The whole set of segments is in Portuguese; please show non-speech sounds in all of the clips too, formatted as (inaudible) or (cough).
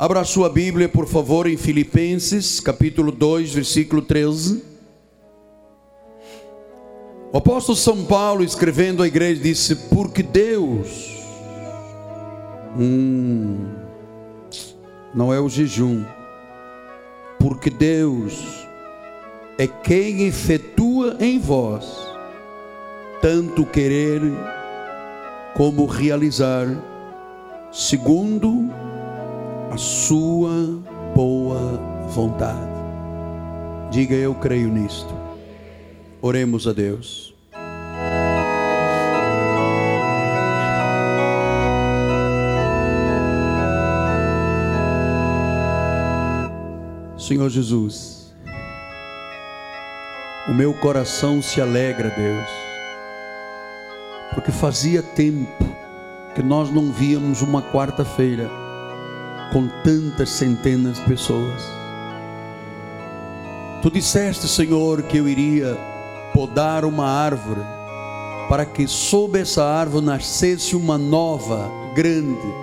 Abra sua Bíblia, por favor, em Filipenses, capítulo 2, versículo 13. O apóstolo São Paulo, escrevendo à igreja, disse: Porque Deus, hum, não é o jejum, porque Deus é quem efetua em vós tanto querer como realizar, segundo a sua boa vontade. Diga eu creio nisto. Oremos a Deus. Senhor Jesus, o meu coração se alegra, Deus, porque fazia tempo que nós não víamos uma quarta-feira com tantas centenas de pessoas. Tu disseste, Senhor, que eu iria podar uma árvore para que sob essa árvore nascesse uma nova, grande,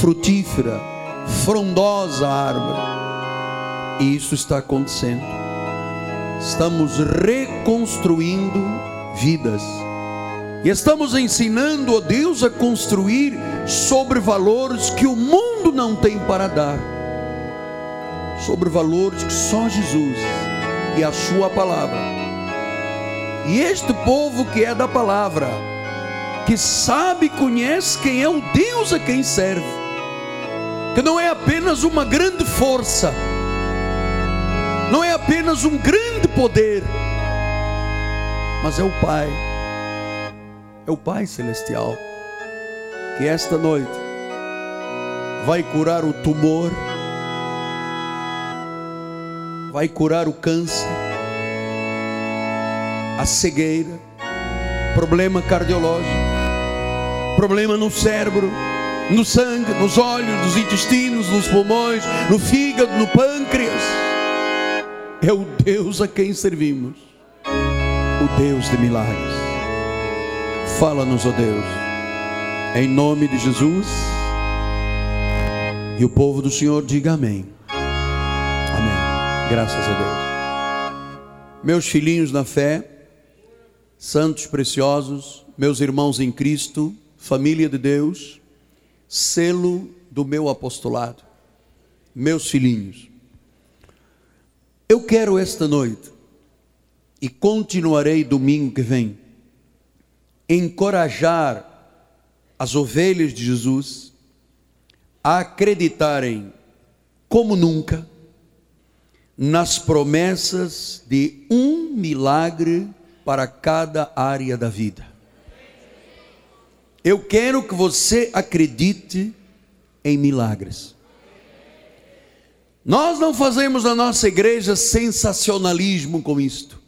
frutífera, frondosa árvore. E isso está acontecendo. Estamos reconstruindo vidas. E estamos ensinando a Deus a construir sobre valores que o mundo não tem para dar. Sobre valores que só Jesus e a sua palavra. E este povo que é da palavra, que sabe conhece quem é o Deus a quem serve, que não é apenas uma grande força, não é apenas um grande poder, mas é o Pai, é o Pai Celestial, que esta noite vai curar o tumor, vai curar o câncer, a cegueira, problema cardiológico, problema no cérebro, no sangue, nos olhos, nos intestinos, nos pulmões, no fígado, no pâncreas. É o Deus a quem servimos, o Deus de milagres. Fala-nos, ó Deus, em nome de Jesus. E o povo do Senhor diga amém. Amém. Graças a Deus. Meus filhinhos na fé, santos preciosos, meus irmãos em Cristo, família de Deus, selo do meu apostolado, meus filhinhos. Eu quero esta noite, e continuarei domingo que vem, encorajar as ovelhas de Jesus acreditarem, como nunca, nas promessas de um milagre para cada área da vida. Eu quero que você acredite em milagres. Nós não fazemos na nossa igreja sensacionalismo com isto.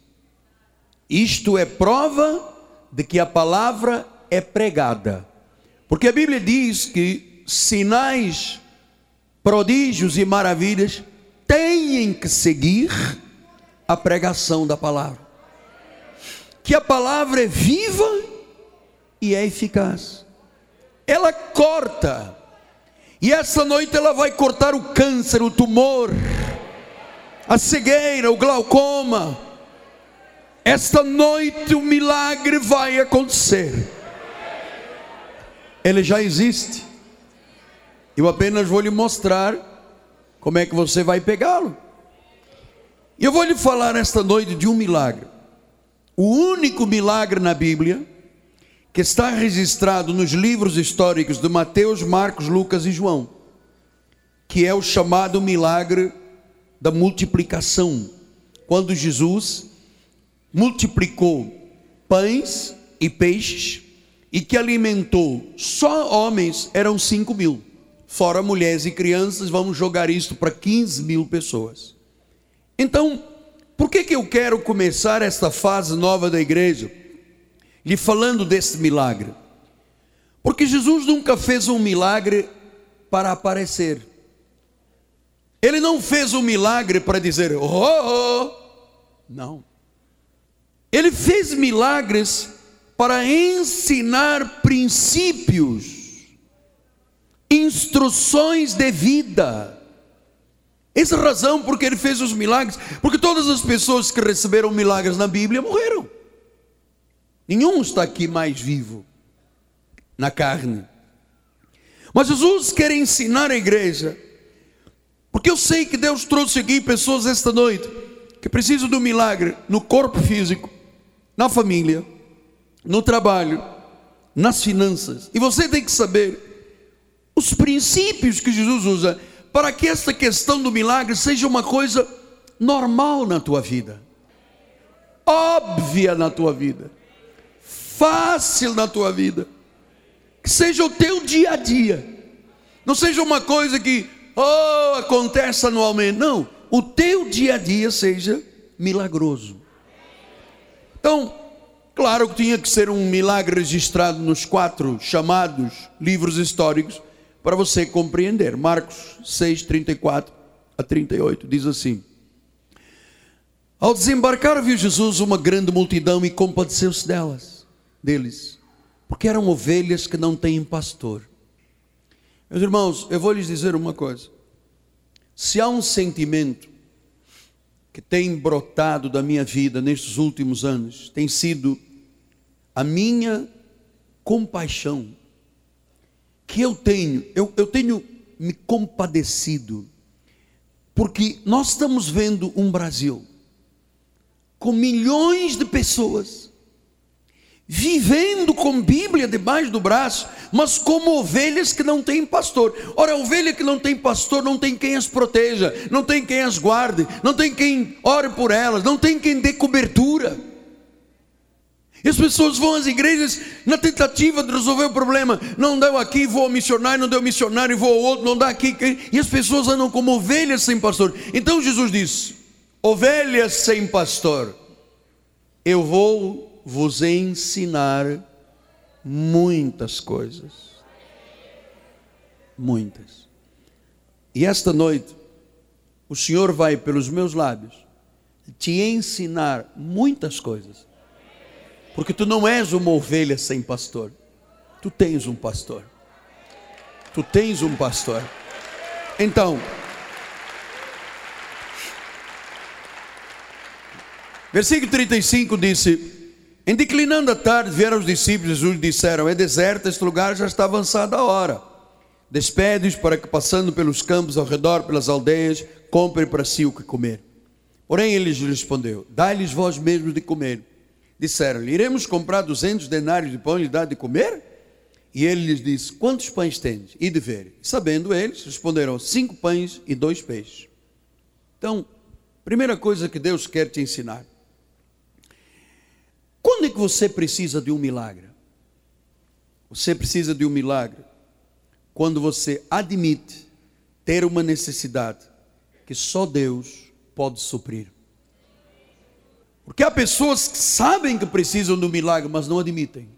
Isto é prova de que a palavra é pregada. Porque a Bíblia diz que sinais, prodígios e maravilhas têm que seguir a pregação da palavra. Que a palavra é viva e é eficaz. Ela corta e essa noite ela vai cortar o câncer, o tumor, a cegueira, o glaucoma. Esta noite o milagre vai acontecer. Ele já existe. Eu apenas vou lhe mostrar como é que você vai pegá-lo. E eu vou lhe falar esta noite de um milagre. O único milagre na Bíblia que está registrado nos livros históricos de Mateus, Marcos, Lucas e João, que é o chamado milagre da multiplicação, quando Jesus multiplicou pães e peixes e que alimentou só homens eram 5 mil, fora mulheres e crianças, vamos jogar isso para 15 mil pessoas. Então, por que, que eu quero começar esta fase nova da igreja? lhe falando desse milagre. Porque Jesus nunca fez um milagre para aparecer. Ele não fez um milagre para dizer, oh, oh, não. Ele fez milagres para ensinar princípios, instruções de vida. Essa é a razão porque ele fez os milagres, porque todas as pessoas que receberam milagres na Bíblia morreram. Nenhum está aqui mais vivo na carne. Mas Jesus quer ensinar a igreja, porque eu sei que Deus trouxe aqui pessoas esta noite que precisam do milagre no corpo físico, na família, no trabalho, nas finanças. E você tem que saber os princípios que Jesus usa para que esta questão do milagre seja uma coisa normal na tua vida, óbvia na tua vida, fácil na tua vida, que seja o teu dia a dia, não seja uma coisa que oh, acontece anualmente, não, o teu dia a dia seja milagroso. Então, claro que tinha que ser um milagre registrado nos quatro chamados livros históricos para você compreender. Marcos 6, 34 a 38 diz assim: Ao desembarcar, viu Jesus uma grande multidão e compadeceu-se delas, deles, porque eram ovelhas que não têm pastor. Meus irmãos, eu vou lhes dizer uma coisa: se há um sentimento que tem brotado da minha vida nestes últimos anos, tem sido a minha compaixão que eu tenho, eu, eu tenho me compadecido, porque nós estamos vendo um Brasil com milhões de pessoas vivendo com Bíblia debaixo do braço, mas como ovelhas que não têm pastor. Ora, a ovelha que não tem pastor não tem quem as proteja, não tem quem as guarde, não tem quem ore por elas, não tem quem dê cobertura. E as pessoas vão às igrejas na tentativa de resolver o problema. Não deu aqui, vou ao missionário, não deu missionário, vou ao outro, não dá aqui. E as pessoas andam como ovelhas sem pastor. Então Jesus disse: Ovelhas sem pastor, eu vou vos ensinar muitas coisas. Muitas. E esta noite, o Senhor vai pelos meus lábios te ensinar muitas coisas porque tu não és uma ovelha sem pastor. Tu tens um pastor. Tu tens um pastor. Então, versículo 35 disse: Em declinando a tarde, vieram os discípulos e disseram: É deserto este lugar, já está avançada a hora. Despede-os para que, passando pelos campos ao redor, pelas aldeias, comprem para si o que comer. Porém, ele lhes respondeu: Dai-lhes vós mesmos de comer. Disseram-lhe: Iremos comprar duzentos denários de pão e lhe dar de comer? E ele lhes disse: Quantos pães tendes? E de ver. Sabendo eles, responderam: Cinco pães e dois peixes. Então, primeira coisa que Deus quer te ensinar. Quando é que você precisa de um milagre? Você precisa de um milagre quando você admite ter uma necessidade que só Deus pode suprir. Porque há pessoas que sabem que precisam do milagre, mas não admitem.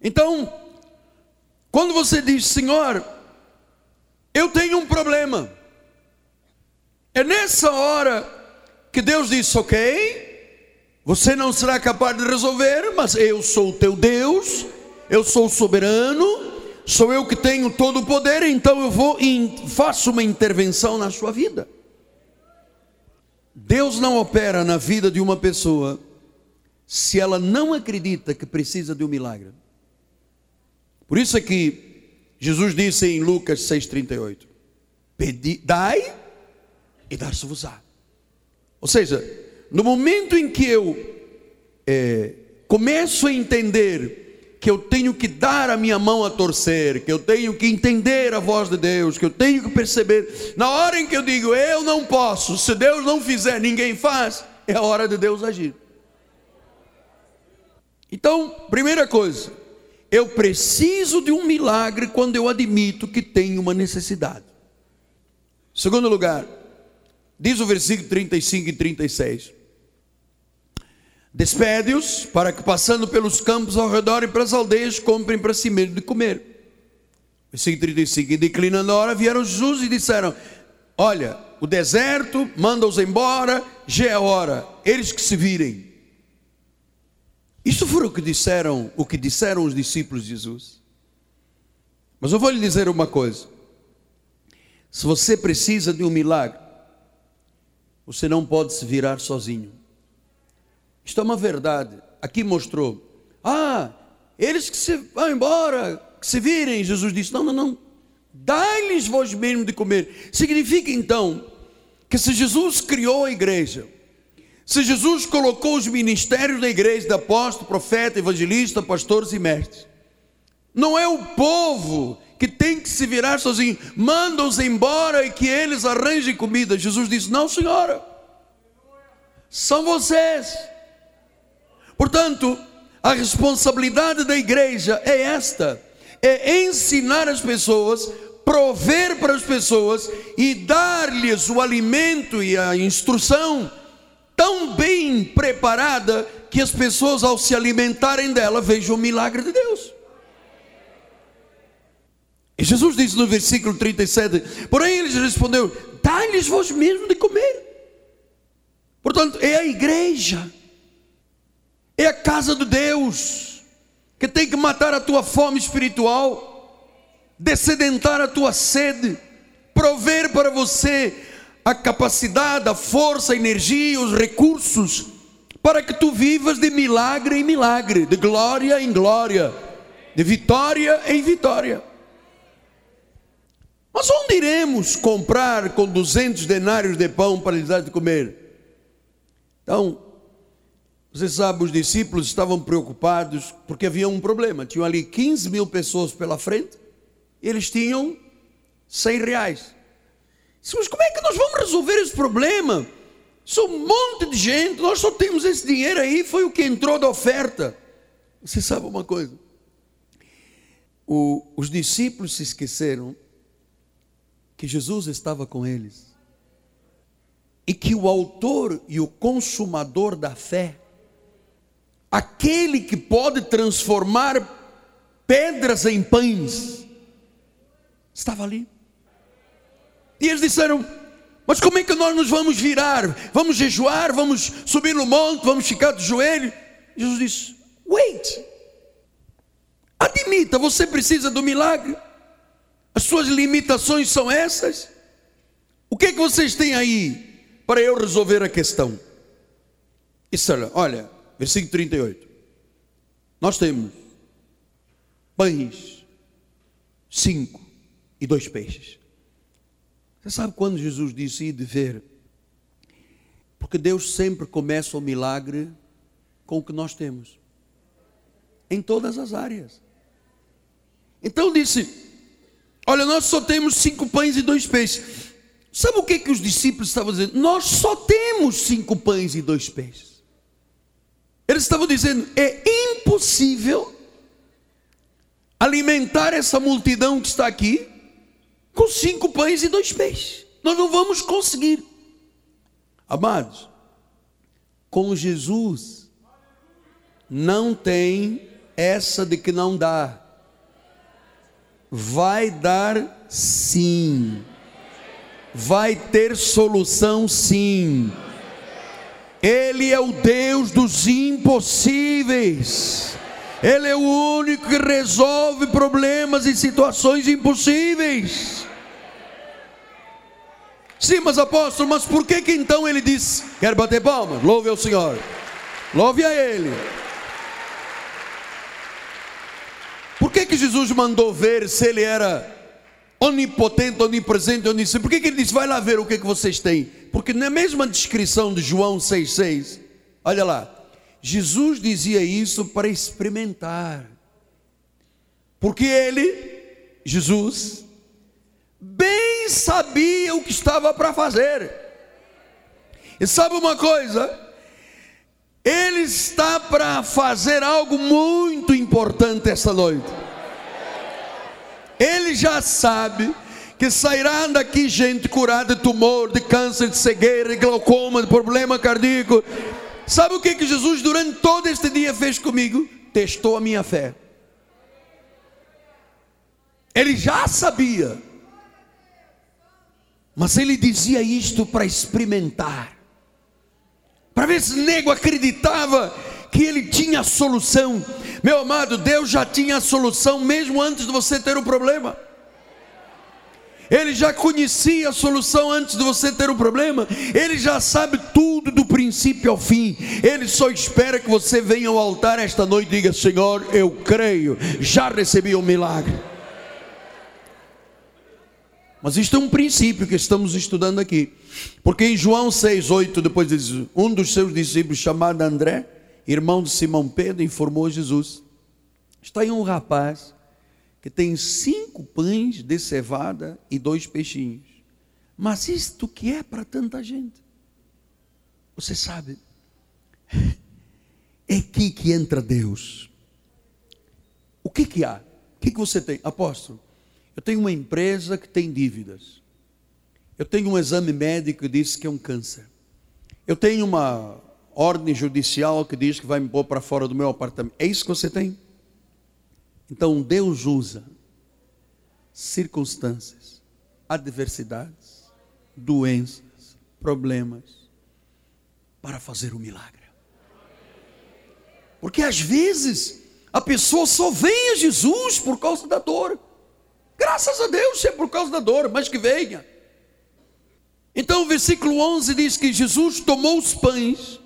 Então, quando você diz, Senhor, eu tenho um problema, é nessa hora que Deus diz, ok, você não será capaz de resolver, mas eu sou o teu Deus, eu sou soberano, sou eu que tenho todo o poder, então eu vou e faço uma intervenção na sua vida. Deus não opera na vida de uma pessoa se ela não acredita que precisa de um milagre. Por isso é que Jesus disse em Lucas 6,38: Pedi, dai e dar-se-vos-á. Ou seja, no momento em que eu é, começo a entender que eu tenho que dar a minha mão a torcer, que eu tenho que entender a voz de Deus, que eu tenho que perceber. Na hora em que eu digo, eu não posso, se Deus não fizer, ninguém faz, é a hora de Deus agir. Então, primeira coisa, eu preciso de um milagre quando eu admito que tenho uma necessidade. Segundo lugar, diz o versículo 35 e 36. Despede-os para que, passando pelos campos ao redor e pelas aldeias, comprem para si mesmo de comer. Versículo 35. E declinando a hora, vieram Jesus e disseram: Olha, o deserto manda-os embora, já é hora, eles que se virem. Isso foi o que disseram, o que disseram os discípulos de Jesus. Mas eu vou lhe dizer uma coisa: se você precisa de um milagre, você não pode se virar sozinho. Isto é uma verdade. Aqui mostrou. Ah, eles que se vão embora, que se virem. Jesus disse: Não, não, não. Dai-lhes vós mesmo de comer. Significa então que se Jesus criou a igreja, se Jesus colocou os ministérios da igreja, de apóstolo, profeta, evangelista, pastores e mestres, não é o povo que tem que se virar sozinho, manda-os embora e que eles arranjem comida. Jesus disse: Não, senhora, são vocês. Portanto, a responsabilidade da igreja é esta: é ensinar as pessoas, prover para as pessoas e dar-lhes o alimento e a instrução tão bem preparada que as pessoas, ao se alimentarem dela, vejam o milagre de Deus. E Jesus diz no versículo 37: Porém, eles respondeu: Dá-lhes vós mesmo de comer. Portanto, é a igreja, é a casa de Deus, que tem que matar a tua fome espiritual, descedentar a tua sede, prover para você a capacidade, a força, a energia, os recursos, para que tu vivas de milagre em milagre, de glória em glória, de vitória em vitória. Mas onde iremos comprar com 200 denários de pão para lhes dar de comer? Então, você sabe, os discípulos estavam preocupados porque havia um problema. Tinham ali 15 mil pessoas pela frente, eles tinham 100 reais. Mas como é que nós vamos resolver esse problema? São um monte de gente, nós só temos esse dinheiro aí, foi o que entrou da oferta. Você sabe uma coisa? O, os discípulos se esqueceram que Jesus estava com eles e que o autor e o consumador da fé, aquele que pode transformar pedras em pães, estava ali. E eles disseram: Mas como é que nós nos vamos virar? Vamos jejuar? Vamos subir no monte? Vamos ficar de joelho? Jesus disse: Wait, admita, você precisa do milagre. As suas limitações são essas? O que é que vocês têm aí para eu resolver a questão? Isso, olha, versículo 38. Nós temos pães, cinco e dois peixes. Você sabe quando Jesus disse ir de ver? Porque Deus sempre começa o milagre com o que nós temos, em todas as áreas. Então disse: Olha, nós só temos cinco pães e dois peixes. Sabe o que, que os discípulos estavam dizendo? Nós só temos cinco pães e dois peixes. Eles estavam dizendo: é impossível alimentar essa multidão que está aqui com cinco pães e dois peixes. Nós não vamos conseguir. Amados, com Jesus não tem essa de que não dá vai dar sim. Vai ter solução sim. Ele é o Deus dos impossíveis. Ele é o único que resolve problemas e situações impossíveis. Sim, mas apóstolo, mas por que que então ele diz: Quer bater palmas? Louve ao Senhor. Louve a Ele. Por que, que Jesus mandou ver se ele era onipotente, onipresente, onisciente? Por que, que ele disse, vai lá ver o que, que vocês têm? Porque na mesma descrição de João 6,6, olha lá, Jesus dizia isso para experimentar. Porque ele, Jesus, bem sabia o que estava para fazer. E sabe uma coisa? Ele está para fazer algo muito importante esta noite. Ele já sabe que sairá daqui gente curada de tumor, de câncer, de cegueira, de glaucoma, de problema cardíaco. Sabe o que, que Jesus durante todo este dia fez comigo? Testou a minha fé. Ele já sabia. Mas ele dizia isto para experimentar para ver se o nego acreditava que ele tinha a solução. Meu amado, Deus já tinha a solução mesmo antes de você ter o problema. Ele já conhecia a solução antes de você ter o problema. Ele já sabe tudo do princípio ao fim. Ele só espera que você venha ao altar esta noite e diga: Senhor, eu creio, já recebi o um milagre. Mas isto é um princípio que estamos estudando aqui. Porque em João 6, 8, depois diz: um dos seus discípulos, chamado André, irmão de Simão Pedro, informou Jesus: Está aí um rapaz que tem cinco pães de cevada e dois peixinhos. Mas isto que é para tanta gente? Você sabe, (laughs) é aqui que entra Deus. O que que há? O que que você tem? Apóstolo, eu tenho uma empresa que tem dívidas. Eu tenho um exame médico que diz que é um câncer. Eu tenho uma ordem judicial que diz que vai me pôr para fora do meu apartamento. É isso que você tem? Então Deus usa circunstâncias, adversidades, doenças, problemas para fazer o milagre. Porque às vezes a pessoa só vem a Jesus por causa da dor. Graças a Deus, é por causa da dor, mas que venha. Então o versículo 11 diz que Jesus tomou os pães,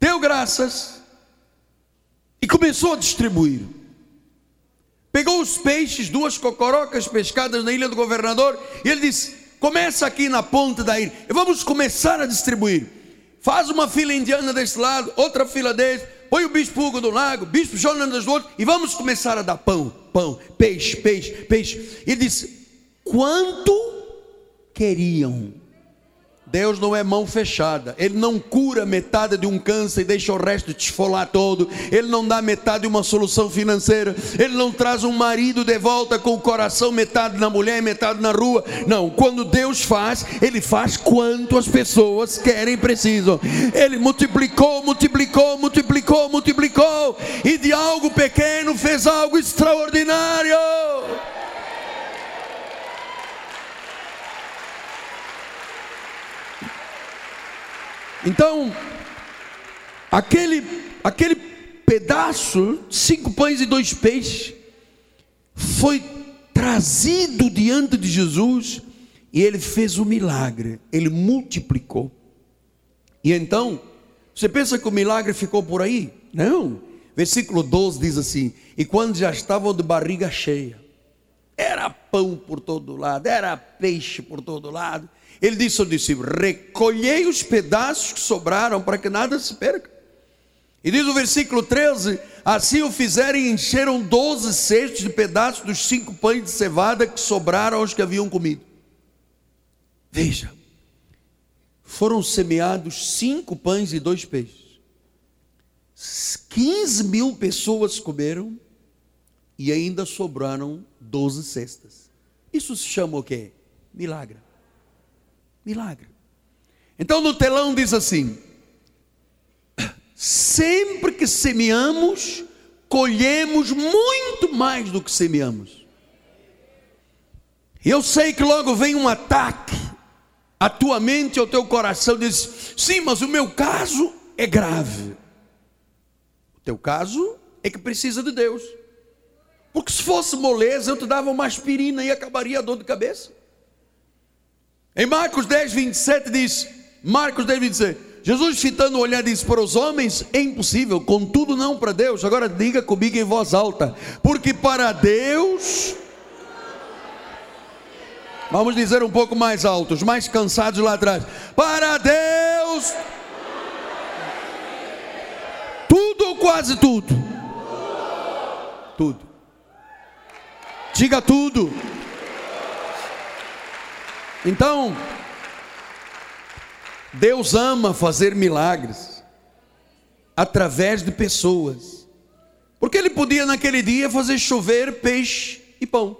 deu graças e começou a distribuir. Pegou os peixes, duas cocorocas pescadas na ilha do governador, e ele disse: Começa aqui na ponta da ilha, e vamos começar a distribuir. Faz uma fila indiana desse lado, outra fila desse, põe o bispo Hugo do lago, bispo Jonas do outro, e vamos começar a dar pão, pão, peixe, peixe, peixe. E disse: Quanto queriam? Deus não é mão fechada, Ele não cura metade de um câncer e deixa o resto te esfolar todo, Ele não dá metade de uma solução financeira, Ele não traz um marido de volta com o coração metade na mulher e metade na rua. Não, quando Deus faz, Ele faz quanto as pessoas querem e precisam. Ele multiplicou, multiplicou, multiplicou, multiplicou, e de algo pequeno fez algo extraordinário. Então, aquele, aquele pedaço, cinco pães e dois peixes, foi trazido diante de Jesus e ele fez o milagre, ele multiplicou. E então, você pensa que o milagre ficou por aí? Não. Versículo 12 diz assim: E quando já estavam de barriga cheia, pão por todo lado, era peixe por todo lado, ele disse ao discípulo: Recolhei os pedaços que sobraram para que nada se perca. E diz o versículo 13: Assim o fizeram e encheram doze cestos de pedaços dos cinco pães de cevada que sobraram aos que haviam comido. Veja, foram semeados cinco pães e dois peixes. 15 mil pessoas comeram e ainda sobraram 12 cestas. Isso se chama o quê? Milagre. Milagre. Então no telão diz assim: sempre que semeamos, colhemos muito mais do que semeamos. Eu sei que logo vem um ataque à tua mente, ao teu coração, diz: sim, mas o meu caso é grave. O teu caso é que precisa de Deus. Porque se fosse moleza, eu te dava uma aspirina e acabaria a dor de cabeça. Em Marcos 10, 27 diz: Marcos 10, 27. Jesus, fitando o olhar, disse: Para os homens é impossível, contudo, não para Deus. Agora diga comigo em voz alta: Porque para Deus. Vamos dizer um pouco mais alto, os mais cansados lá atrás. Para Deus. Tudo ou quase tudo? Tudo. Diga tudo. Então, Deus ama fazer milagres através de pessoas. Porque ele podia naquele dia fazer chover peixe e pão.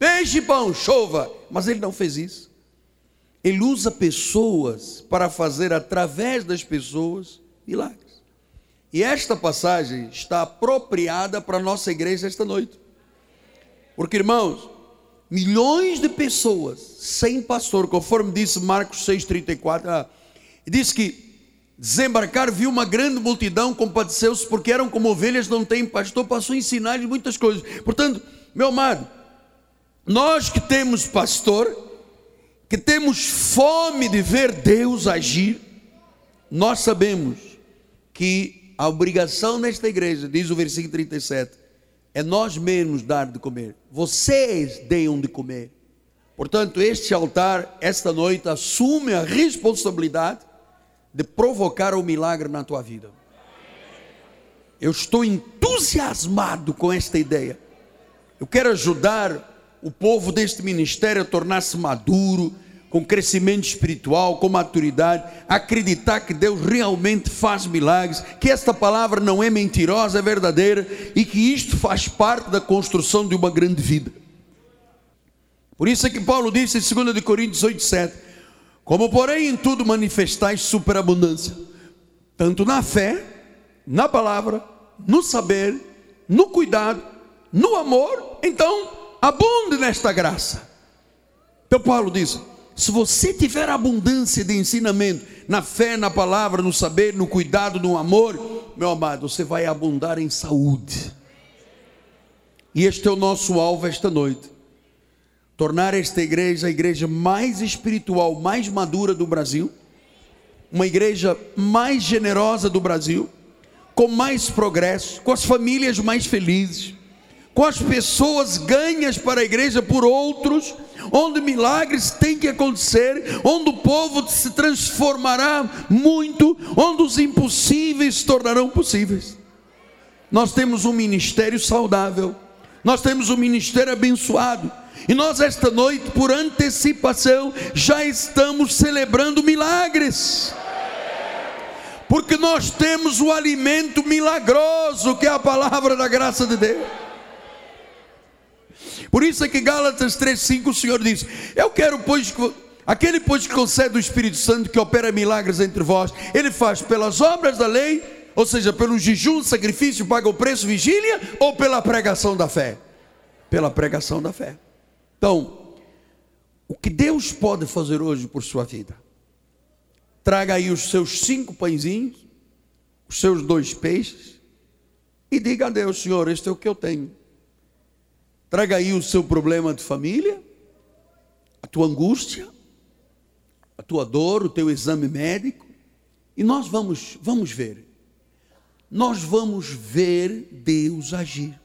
Peixe e pão, chova. Mas ele não fez isso. Ele usa pessoas para fazer através das pessoas milagres. E esta passagem está apropriada para a nossa igreja esta noite. Porque, irmãos, milhões de pessoas sem pastor, conforme disse Marcos 6,34, ah, diz que desembarcar, viu uma grande multidão, compadeceu-se, porque eram como ovelhas, não têm pastor, passou a ensinar-lhes muitas coisas. Portanto, meu amado, nós que temos pastor, que temos fome de ver Deus agir, nós sabemos que a obrigação nesta igreja, diz o versículo 37, é nós mesmos dar de comer. Vocês deem de comer. Portanto, este altar, esta noite, assume a responsabilidade de provocar o um milagre na tua vida. Eu estou entusiasmado com esta ideia. Eu quero ajudar o povo deste ministério a tornar-se maduro, com crescimento espiritual, com maturidade, acreditar que Deus realmente faz milagres, que esta palavra não é mentirosa, é verdadeira e que isto faz parte da construção de uma grande vida. Por isso é que Paulo disse em 2 Coríntios 8, 7: Como porém em tudo manifestais superabundância, tanto na fé, na palavra, no saber, no cuidado, no amor, então abunde nesta graça. Então Paulo diz: se você tiver abundância de ensinamento, na fé, na palavra, no saber, no cuidado, no amor, meu amado, você vai abundar em saúde. E este é o nosso alvo esta noite. Tornar esta igreja a igreja mais espiritual, mais madura do Brasil, uma igreja mais generosa do Brasil, com mais progresso, com as famílias mais felizes, com as pessoas ganhas para a igreja por outros onde milagres têm que acontecer, onde o povo se transformará muito, onde os impossíveis se tornarão possíveis. Nós temos um ministério saudável, nós temos um ministério abençoado, e nós, esta noite, por antecipação, já estamos celebrando milagres porque nós temos o alimento milagroso que é a palavra da graça de Deus. Por isso é que Gálatas 3,5 o Senhor diz: Eu quero, pois, aquele pois que concede o Espírito Santo que opera milagres entre vós, ele faz pelas obras da lei, ou seja, pelo jejum, sacrifício, paga o preço, vigília, ou pela pregação da fé? Pela pregação da fé. Então, o que Deus pode fazer hoje por sua vida? Traga aí os seus cinco pãezinhos, os seus dois peixes, e diga a Deus, Senhor, este é o que eu tenho Traga aí o seu problema de família, a tua angústia, a tua dor, o teu exame médico, e nós vamos, vamos ver. Nós vamos ver Deus agir.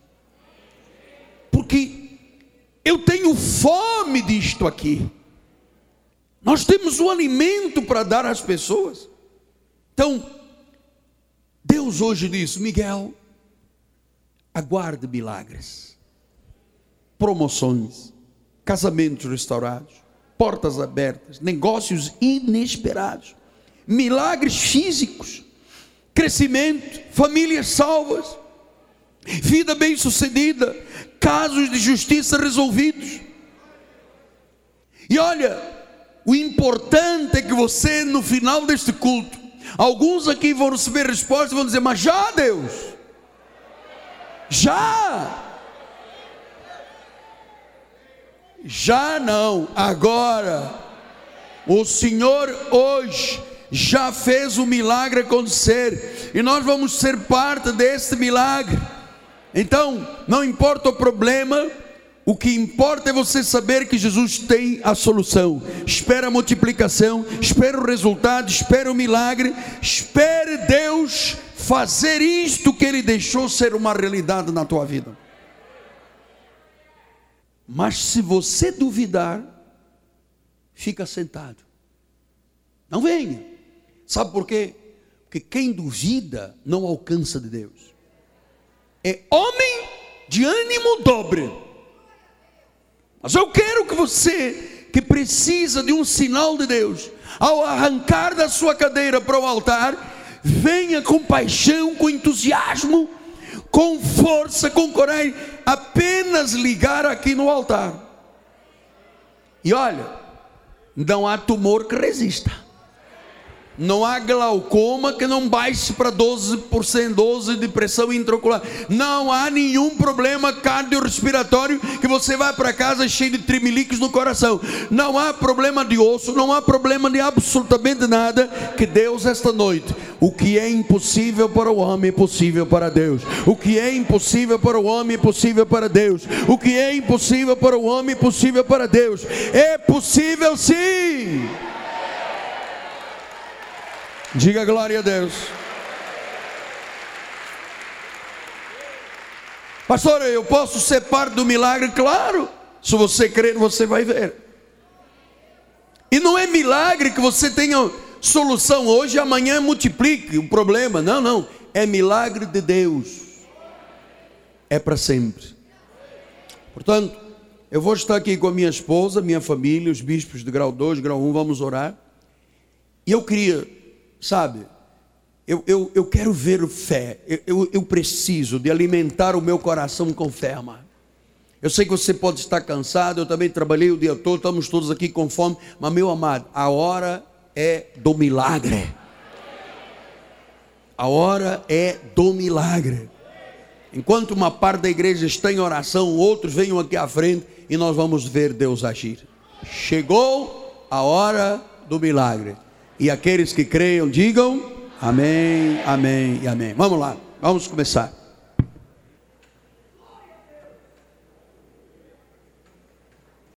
Porque eu tenho fome disto aqui. Nós temos o alimento para dar às pessoas. Então, Deus hoje diz: Miguel, aguarde milagres promoções, casamentos restaurados, portas abertas, negócios inesperados, milagres físicos, crescimento, famílias salvas, vida bem-sucedida, casos de justiça resolvidos. E olha, o importante é que você, no final deste culto, alguns aqui vão receber resposta e vão dizer: Mas já, Deus, já. Já não, agora. O Senhor hoje já fez o milagre acontecer e nós vamos ser parte desse milagre. Então, não importa o problema, o que importa é você saber que Jesus tem a solução. Espera a multiplicação, espera o resultado, espera o milagre, espere Deus fazer isto que Ele deixou ser uma realidade na tua vida. Mas se você duvidar, fica sentado. Não venha. Sabe por quê? Porque quem duvida não alcança de Deus. É homem de ânimo dobre. Mas eu quero que você, que precisa de um sinal de Deus, ao arrancar da sua cadeira para o altar, venha com paixão, com entusiasmo, com força, com coragem, apenas ligar aqui no altar. E olha, não há tumor que resista. Não há glaucoma que não baixe para 12%, 12 de pressão intraocular. Não há nenhum problema cardiorrespiratório que você vai para casa cheio de trimeliques no coração. Não há problema de osso, não há problema de absolutamente nada que Deus esta noite. O que é impossível para o homem é possível para Deus. O que é impossível para o homem é possível para Deus. O que é impossível para o homem é possível para Deus. É possível sim. Diga glória a Deus. Pastor, eu posso ser parte do milagre? Claro. Se você crer, você vai ver. E não é milagre que você tenha solução hoje, amanhã multiplique o problema. Não, não. É milagre de Deus. É para sempre. Portanto, eu vou estar aqui com a minha esposa, minha família, os bispos de grau 2, grau 1, vamos orar. E eu queria sabe? Eu, eu, eu quero ver fé, eu, eu, eu preciso de alimentar o meu coração com fé. Eu sei que você pode estar cansado, eu também trabalhei o dia todo, estamos todos aqui com fome, mas meu amado, a hora é do milagre. A hora é do milagre. Enquanto uma parte da igreja está em oração, outros venham aqui à frente e nós vamos ver Deus agir. Chegou a hora do milagre. E aqueles que creiam, digam amém, amém e amém. Vamos lá, vamos começar.